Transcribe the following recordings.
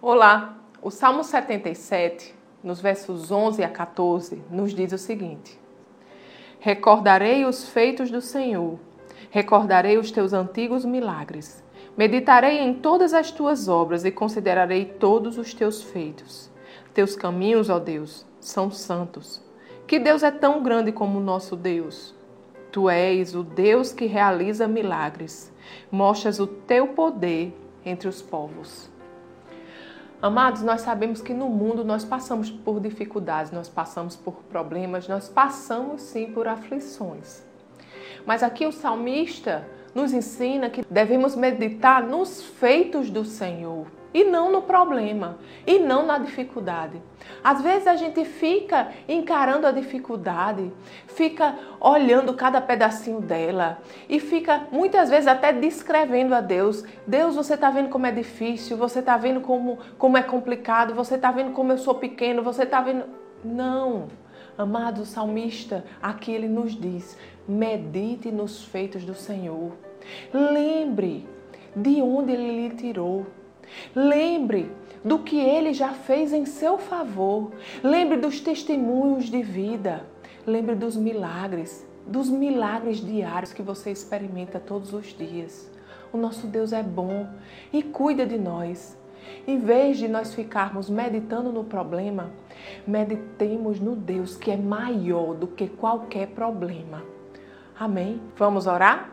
Olá, o Salmo 77, nos versos 11 a 14, nos diz o seguinte: Recordarei os feitos do Senhor, recordarei os teus antigos milagres. Meditarei em todas as tuas obras e considerarei todos os teus feitos. Teus caminhos, ó Deus, são santos. Que Deus é tão grande como o nosso Deus? Tu és o Deus que realiza milagres. Mostras o teu poder entre os povos. Amados, nós sabemos que no mundo nós passamos por dificuldades, nós passamos por problemas, nós passamos sim por aflições. Mas aqui o salmista nos ensina que devemos meditar nos feitos do Senhor e não no problema, e não na dificuldade. Às vezes a gente fica encarando a dificuldade, fica olhando cada pedacinho dela e fica muitas vezes até descrevendo a Deus. Deus, você está vendo como é difícil, você está vendo como, como é complicado, você está vendo como eu sou pequeno, você está vendo. Não. Amado salmista, aqui ele nos diz: medite nos feitos do Senhor. Lembre de onde ele lhe tirou. Lembre do que ele já fez em seu favor. Lembre dos testemunhos de vida. Lembre dos milagres, dos milagres diários que você experimenta todos os dias. O nosso Deus é bom e cuida de nós. Em vez de nós ficarmos meditando no problema, meditemos no Deus que é maior do que qualquer problema. Amém? Vamos orar?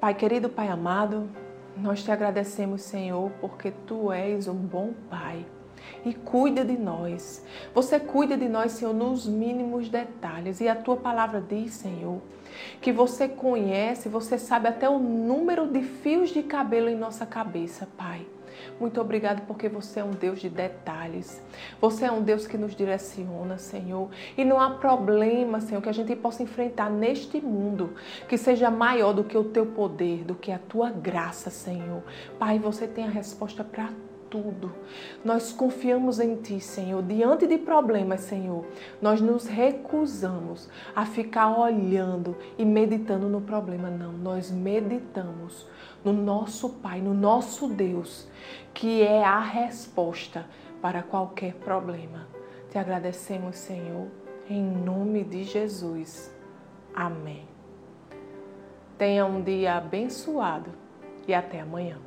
Pai querido, Pai amado, nós te agradecemos, Senhor, porque tu és um bom Pai e cuida de nós. Você cuida de nós, Senhor, nos mínimos detalhes. E a tua palavra diz, Senhor, que você conhece, você sabe até o número de fios de cabelo em nossa cabeça, Pai. Muito obrigado porque você é um Deus de detalhes. Você é um Deus que nos direciona, Senhor. E não há problema, Senhor, que a gente possa enfrentar neste mundo que seja maior do que o teu poder, do que a tua graça, Senhor. Pai, você tem a resposta para tudo. Nós confiamos em Ti, Senhor. Diante de problemas, Senhor, nós nos recusamos a ficar olhando e meditando no problema. Não, nós meditamos no nosso Pai, no nosso Deus, que é a resposta para qualquer problema. Te agradecemos, Senhor, em nome de Jesus. Amém. Tenha um dia abençoado e até amanhã.